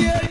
all.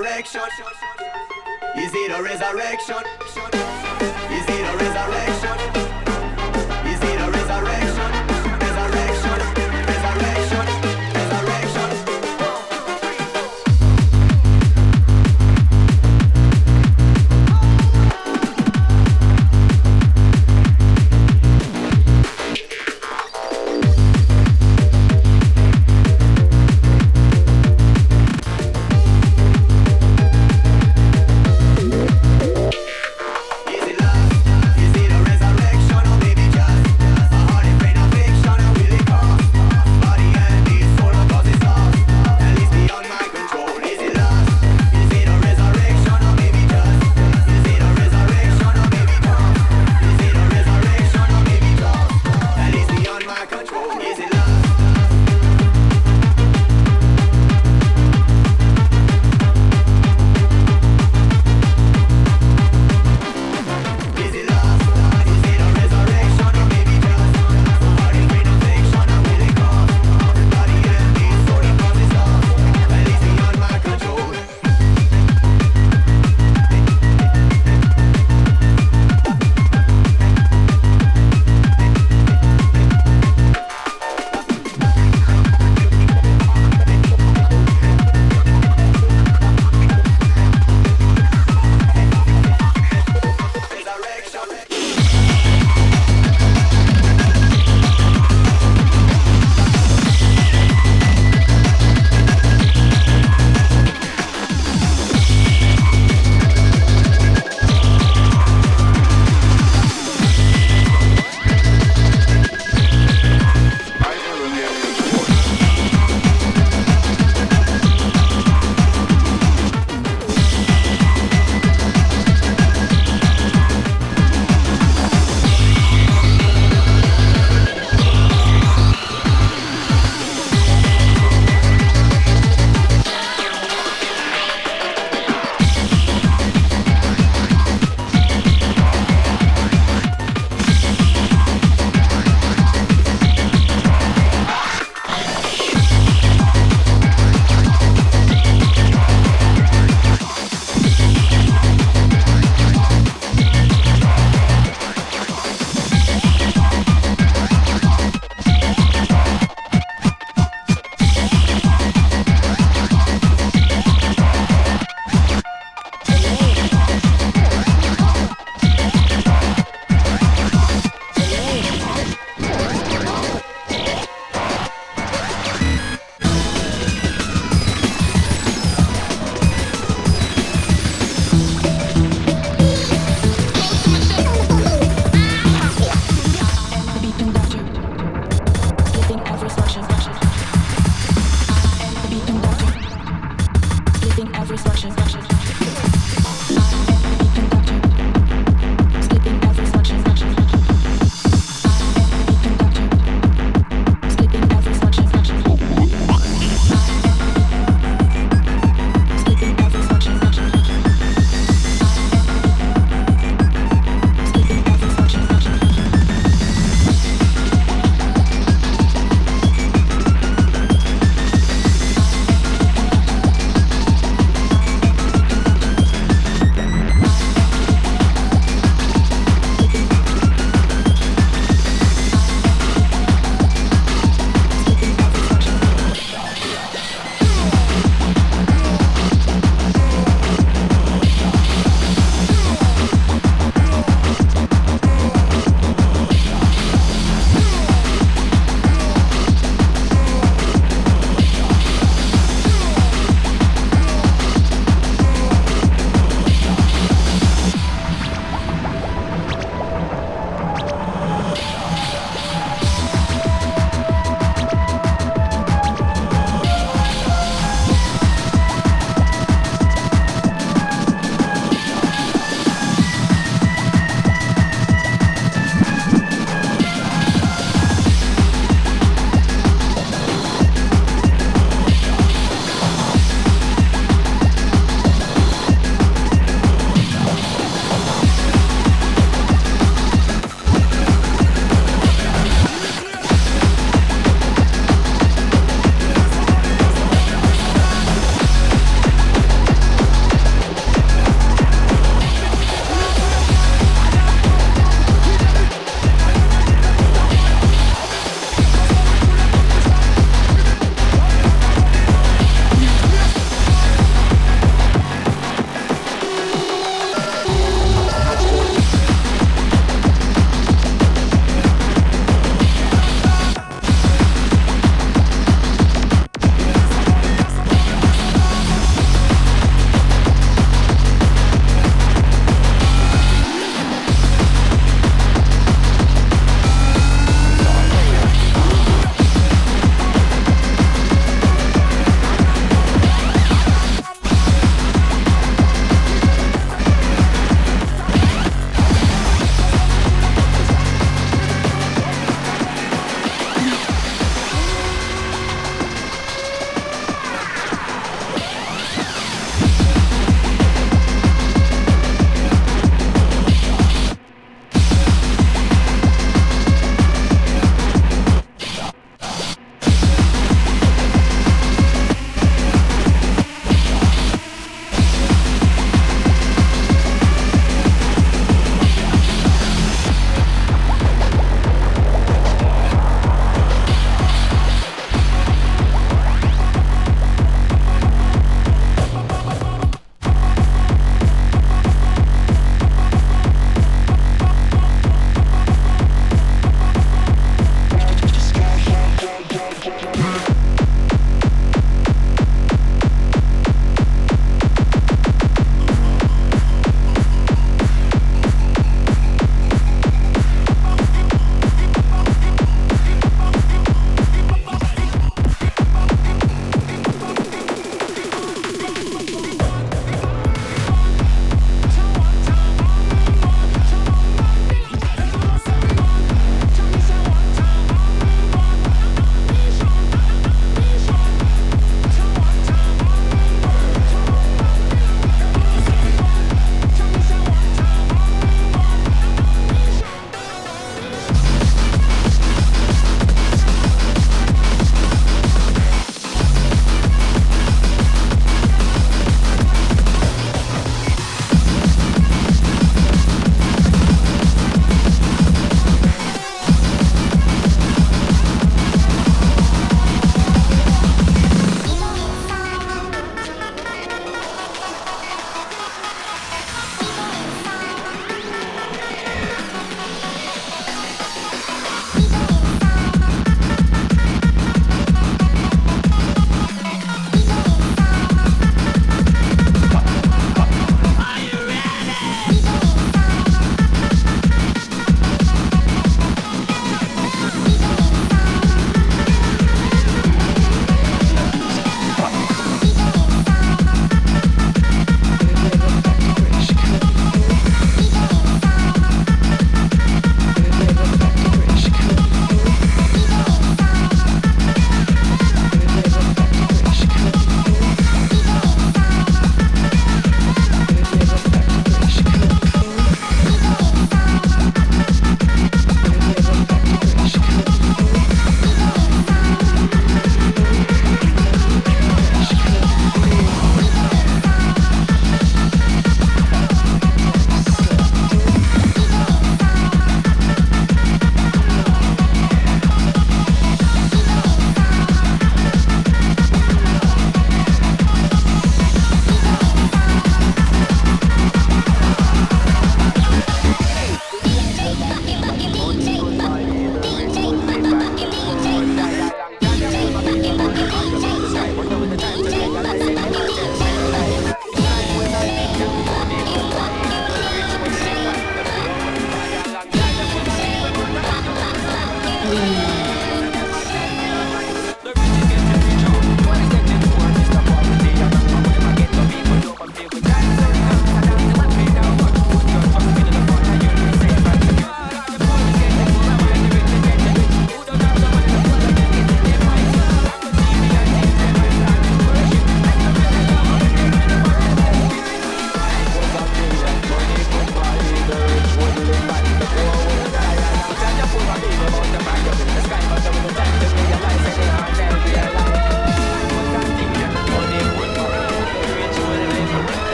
Resurrection? Is it a resurrection?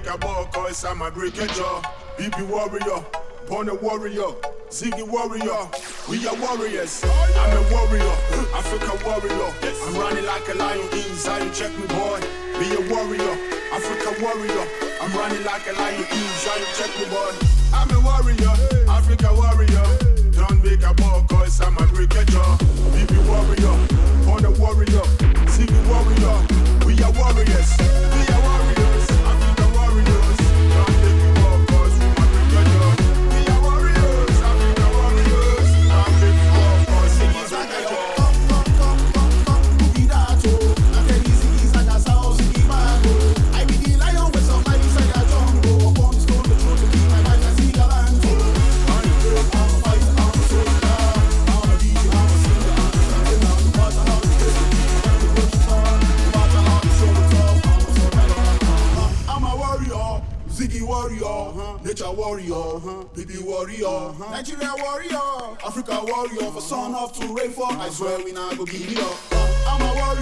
Break a bone 'cause I'm a breaker jaw. BB warrior, born a warrior. Ziggy warrior, we are warriors. I'm a warrior, Africa warrior. I'm running like a lion in Zion. Check me, boy. Be a warrior, Africa warrior. I'm running like a lion in Zion. Check me, boy. I'm a warrior, Africa warrior. Don't make a ball, cause I'm a a jaw. BB warrior, born a warrior. Ziggy warrior. We are warriors, nature warrior, baby warrior, Nigeria warrior, Africa warrior, for son of to rain. I swear we not go give it up. I'm a warrior,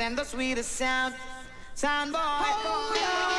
and the sweetest sound. Sound boy. Oh, Want